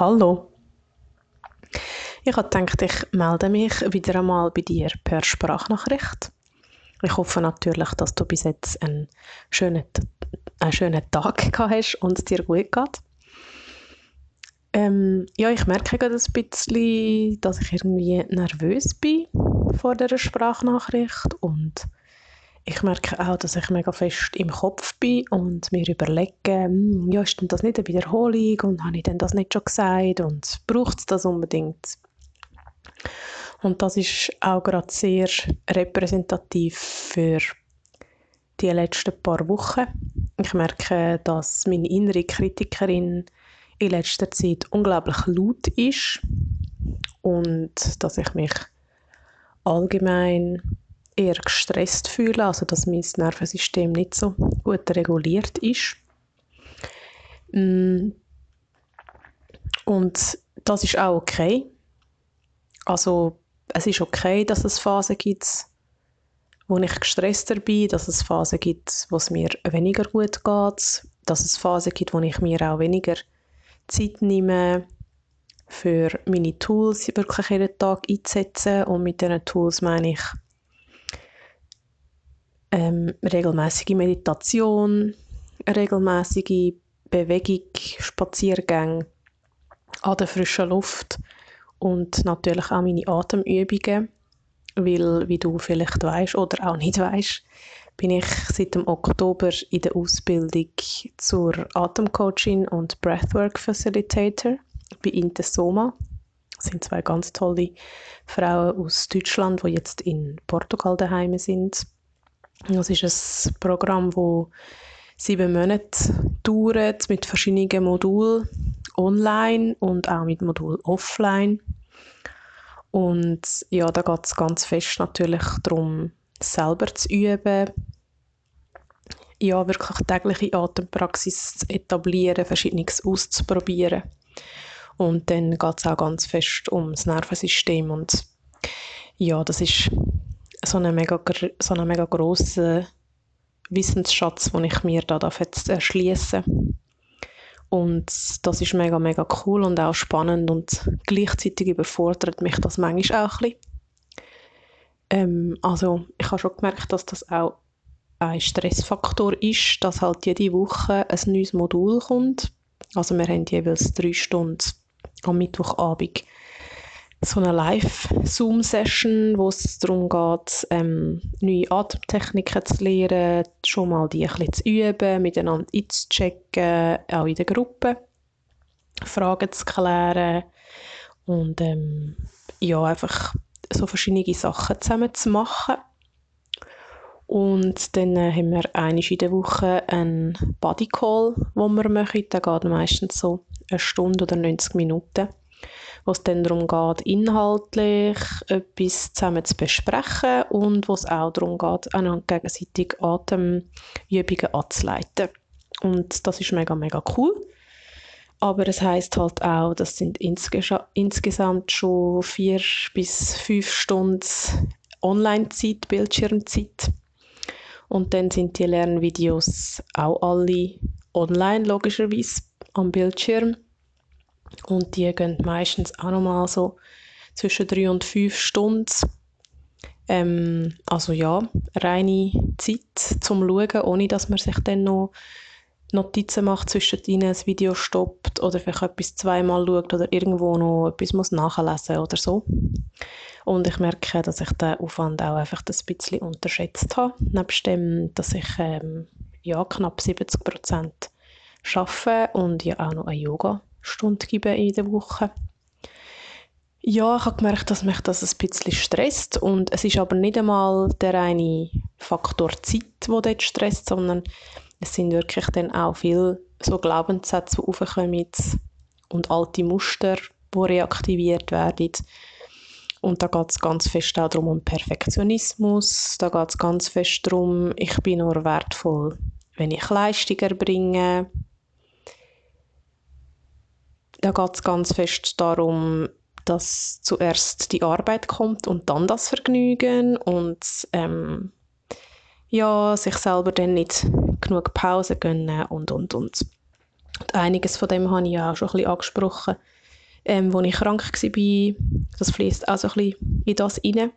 Hallo. Ich habe gedacht, ich melde mich wieder einmal bei dir per Sprachnachricht. Ich hoffe natürlich, dass du bis jetzt einen schönen, einen schönen Tag gehabt hast und es dir gut geht. Ähm, ja, ich merke gerade ein bisschen, dass ich irgendwie nervös bin vor der Sprachnachricht und ich merke auch, dass ich mega fest im Kopf bin und mir überlege, hm, ja, ist denn das nicht eine Wiederholung und habe ich denn das nicht schon gesagt und braucht es das unbedingt? Und das ist auch gerade sehr repräsentativ für die letzten paar Wochen. Ich merke, dass meine innere Kritikerin in letzter Zeit unglaublich laut ist und dass ich mich allgemein eher gestresst fühle, also dass mein Nervensystem nicht so gut reguliert ist. Mm. Und das ist auch okay. Also es ist okay, dass es Phasen gibt, wo ich gestresster bin, dass es Phasen gibt, wo es mir weniger gut geht, dass es Phasen gibt, wo ich mir auch weniger Zeit nehme, für meine Tools wirklich jeden Tag einzusetzen. Und mit diesen Tools meine ich ähm, regelmäßige Meditation, regelmäßige Bewegung, Spaziergänge an der frischen Luft und natürlich auch meine Atemübungen, weil, wie du vielleicht weißt oder auch nicht weißt, bin ich seit dem Oktober in der Ausbildung zur Atemcoachin und Breathwork Facilitator bei Intesoma. Das sind zwei ganz tolle Frauen aus Deutschland, die jetzt in Portugal daheim sind. Das ist ein Programm, das sieben Monate dauert mit verschiedenen Modulen online und auch mit Modul offline. Und ja, da geht es ganz fest natürlich darum, selber zu üben, ja, wirklich tägliche Atempraxis zu etablieren, Verschiedenes auszuprobieren. Und dann geht es auch ganz fest ums Nervensystem und ja, das ist so ein mega, so ein mega grosser Wissensschatz, den ich mir da jetzt erschließen und das ist mega, mega cool und auch spannend und gleichzeitig überfordert mich das manchmal auch ein bisschen. Ähm, also ich habe schon gemerkt, dass das auch ein Stressfaktor ist, dass halt jede Woche ein neues Modul kommt. Also wir haben jeweils drei Stunden am Mittwochabend so eine Live-Zoom-Session, wo es darum geht, ähm, neue Atemtechniken zu lernen, schon mal die ein bisschen zu üben, miteinander einzuchecken, auch in der Gruppe, Fragen zu klären und ähm, ja, einfach so verschiedene Sachen zusammen zu machen. Und dann äh, haben wir einmal in der Woche einen Bodycall, den wir machen. Der geht meistens so eine Stunde oder 90 Minuten wo es dann darum geht, inhaltlich etwas zusammen zu besprechen und wo es auch darum geht, einander gegenseitig Atemübungen anzuleiten. Und das ist mega, mega cool. Aber es heißt halt auch, das sind insgesamt schon vier bis fünf Stunden Online-Zeit, Bildschirmzeit. Und dann sind die Lernvideos auch alle online, logischerweise, am Bildschirm. Und die gehen meistens auch nochmal so zwischen drei und fünf Stunden. Ähm, also ja, reine Zeit zum Schauen, ohne dass man sich dann noch Notizen macht, zwischen ihnen ein Video stoppt oder vielleicht etwas zweimal schaut oder irgendwo noch etwas muss nachlesen oder so. Und ich merke, dass ich den Aufwand auch einfach ein bisschen unterschätzt habe. Nebst dem, dass ich ähm, ja, knapp 70 Prozent arbeite und ja auch noch ein Yoga Stunde in der Woche. Ja, ich habe gemerkt, dass mich das ein bisschen stresst und es ist aber nicht einmal der reine Faktor Zeit, der dort stresst, sondern es sind wirklich dann auch viele so Glaubenssätze, die aufkommen und alte Muster, die reaktiviert werden. Und da geht es ganz fest auch darum, um Perfektionismus. Da geht es ganz fest darum, ich bin nur wertvoll, wenn ich Leistung erbringe da geht es ganz fest darum, dass zuerst die Arbeit kommt und dann das Vergnügen und ähm, ja, sich selber dann nicht genug Pause gönnen und, und, und. und einiges von dem habe ich ja auch schon ein angesprochen ähm, wo ich krank war, das fließt auch so ein bisschen in das rein.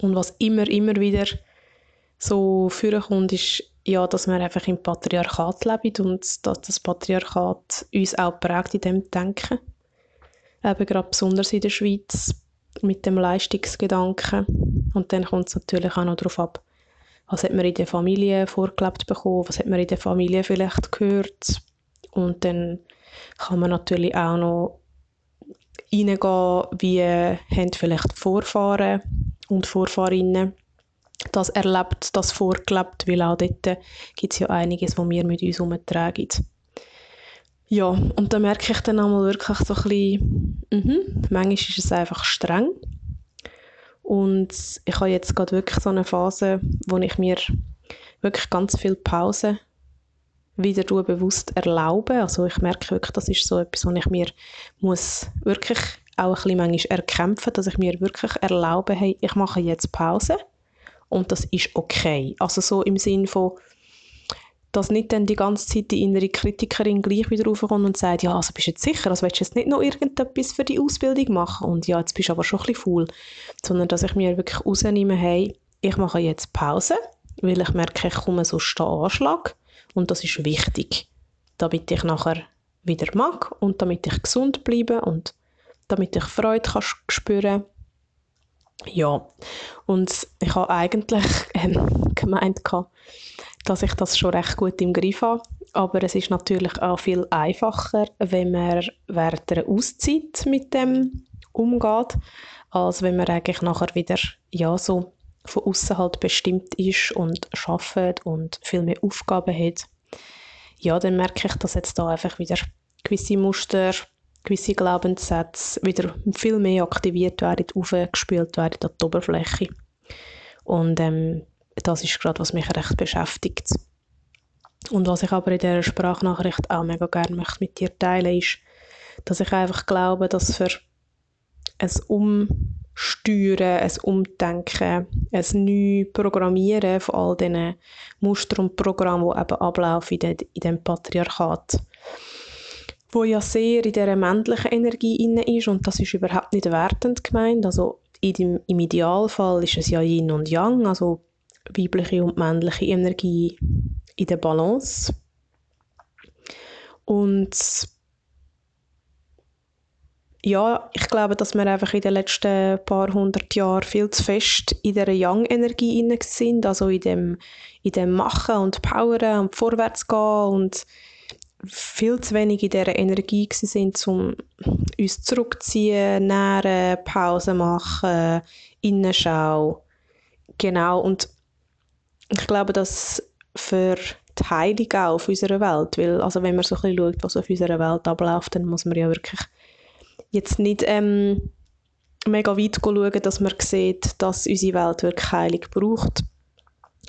Und was immer, immer wieder so vorkommt, ist, ja, dass wir einfach im Patriarchat leben und dass das Patriarchat uns auch prägt in dem Denken. Eben gerade besonders in der Schweiz mit dem Leistungsgedanken. Und dann kommt es natürlich auch noch darauf ab, was hat man in der Familie vorgelebt bekommen, was hat man in der Familie vielleicht gehört. Und dann kann man natürlich auch noch reingehen, wie haben vielleicht Vorfahren und Vorfahrinnen das erlebt, das vorgelebt, weil auch dort gibt es ja einiges, was wir mit uns herumtragen. Ja, und da merke ich dann einmal wirklich so ein bisschen, mhm, manchmal ist es einfach streng. Und ich habe jetzt gerade wirklich so eine Phase, wo ich mir wirklich ganz viel Pause wieder bewusst erlaube. Also ich merke wirklich, das ist so etwas, was ich mir muss wirklich auch ein bisschen manchmal erkämpfen, dass ich mir wirklich erlaube, hey, ich mache jetzt Pause und das ist okay. Also so im Sinn von, dass nicht dann die ganze Zeit die innere Kritikerin gleich wieder raufkommt und sagt, ja, also bist du jetzt sicher, also willst du jetzt nicht noch irgendetwas für die Ausbildung machen? Und ja, jetzt bist du aber schon ein bisschen faul, sondern dass ich mir wirklich rausnehme, hey, ich mache jetzt Pause, weil ich merke, ich komme so den Anschlag und das ist wichtig, damit ich nachher wieder mag und damit ich gesund bleibe und damit ich Freude kann spüren ja, und ich habe eigentlich ähm, gemeint, dass ich das schon recht gut im Griff habe. Aber es ist natürlich auch viel einfacher, wenn man während einer Auszeit mit dem umgeht, als wenn man eigentlich nachher wieder ja, so von außen halt bestimmt ist und arbeitet und viel mehr Aufgaben hat. Ja, dann merke ich, dass jetzt da einfach wieder gewisse Muster gewisse Glaubenssätze wieder viel mehr aktiviert werden, aufgespült werden an die Oberfläche. Und ähm, das ist gerade, was mich recht beschäftigt. Und was ich aber in dieser Sprachnachricht auch mega gerne möchte mit dir teilen ist, dass ich einfach glaube, dass für ein Umsteuern, ein Umdenken, ein Neuprogrammieren von all diesen Mustern und Programmen, die eben ablaufen in, diesem Patriarchat, wo ja sehr in dieser männlichen Energie inne ist und das ist überhaupt nicht wertend gemeint. Also dem, im Idealfall ist es ja Yin und Yang, also weibliche und männliche Energie in der Balance. Und ja, ich glaube, dass wir einfach in den letzten paar hundert Jahren viel zu fest in dieser Yang-Energie sind, also in dem, in dem Machen und Poweren und Vorwärtsgehen und viel zu wenig in dieser Energie sind, um uns zurückzuziehen, nähren, Pause machen, Innenschau. Genau, und ich glaube, dass für die Heilung auch auf unserer Welt, weil also wenn man so ein bisschen schaut, was auf unserer Welt abläuft, dann muss man ja wirklich jetzt nicht ähm, mega weit schauen, dass man sieht, dass unsere Welt wirklich Heilung braucht.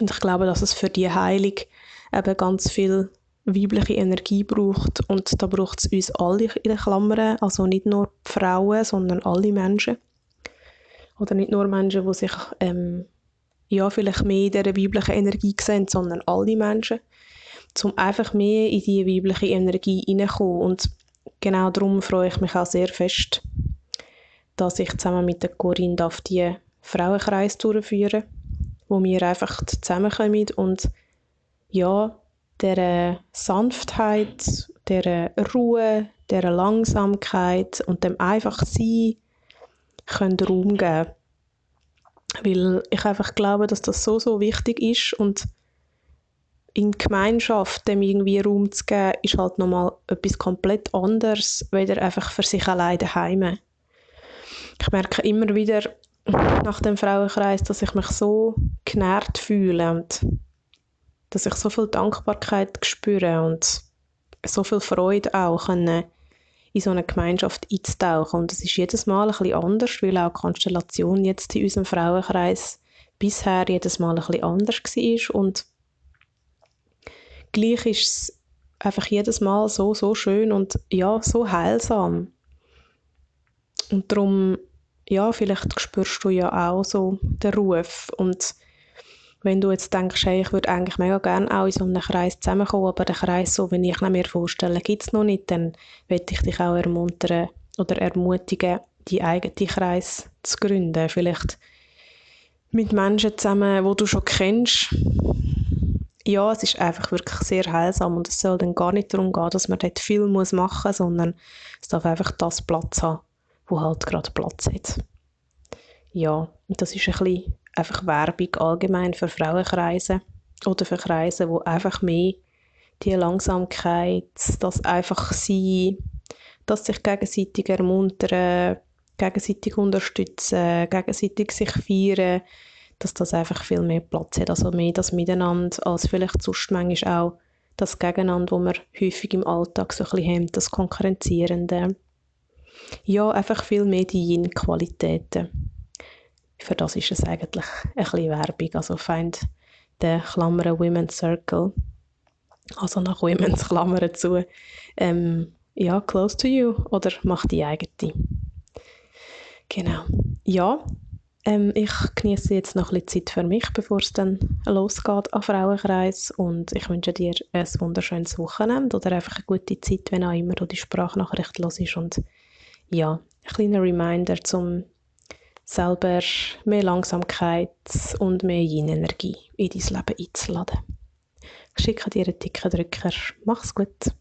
Und ich glaube, dass es für die Heilung eben ganz viel weibliche Energie braucht. Und da braucht es uns alle in den Klammern, also nicht nur Frauen, sondern alle Menschen. Oder nicht nur Menschen, die sich ähm, ja, vielleicht mehr in dieser weiblichen Energie sehen, sondern alle Menschen, um einfach mehr in diese weibliche Energie hineinzukommen. Und genau darum freue ich mich auch sehr fest, dass ich zusammen mit der Corinne darf die Frauenkreis durchführen wo wir einfach zusammenkommen und ja, der Sanftheit, der Ruhe, der Langsamkeit und dem einfach Sein können Raum geben. Weil ich einfach glaube, dass das so, so wichtig ist und in Gemeinschaft dem irgendwie Raum zu geben, ist halt nochmal etwas komplett anderes, weder einfach für sich alleine daheim. Ich merke immer wieder nach dem Frauenkreis, dass ich mich so genährt fühle und dass ich so viel Dankbarkeit spüre und so viel Freude auch können, in so eine Gemeinschaft einzutauchen. Und es ist jedes Mal ein bisschen anders, weil auch die Konstellation jetzt in unserem Frauenkreis bisher jedes Mal ein bisschen anders war. Und gleich ist es einfach jedes Mal so, so schön und ja, so heilsam. Und darum, ja, vielleicht spürst du ja auch so den Ruf und wenn du jetzt denkst, hey, ich würde eigentlich mega gerne auch in so einem Kreis zusammenkommen, aber den Kreis, so wie ich mir vorstelle, gibt es noch nicht, dann würde ich dich auch ermuntern, oder ermutigen, die eigenen Kreis zu gründen. Vielleicht mit Menschen zusammen, wo du schon kennst. Ja, es ist einfach wirklich sehr heilsam und es soll dann gar nicht darum gehen, dass man dort viel muss machen muss, sondern es darf einfach das Platz haben, wo halt gerade Platz hat. Ja, und das ist ein bisschen einfach Werbung allgemein für Frauenkreise oder für Kreise, wo einfach mehr die Langsamkeit, das einfach sein, das sich gegenseitig ermuntern, gegenseitig unterstützen, gegenseitig sich feiern, dass das einfach viel mehr Platz hat, also mehr das Miteinander, als vielleicht sonst manchmal auch das Gegeneinander, wo wir häufig im Alltag so ein bisschen haben, das Konkurrenzierende. Ja, einfach viel mehr die Yin-Qualitäten. Für das ist es eigentlich ein bisschen Werbung, also find den Klammern Women's Circle, also nach Women's Klammern zu, ähm, ja, close to you oder mach die eigene. Genau. Ja, ähm, ich genieße jetzt noch ein bisschen Zeit für mich, bevor es dann losgeht an Frauenkreis und ich wünsche dir ein wunderschönes Wochenende oder einfach eine gute Zeit, wenn auch immer du die Sprachnachricht hörst und ja, ein kleiner Reminder, zum selber mehr Langsamkeit und mehr Yin-Energie in dein Leben einzuladen. Ich schicke dir einen dicken Drücker. Mach's gut.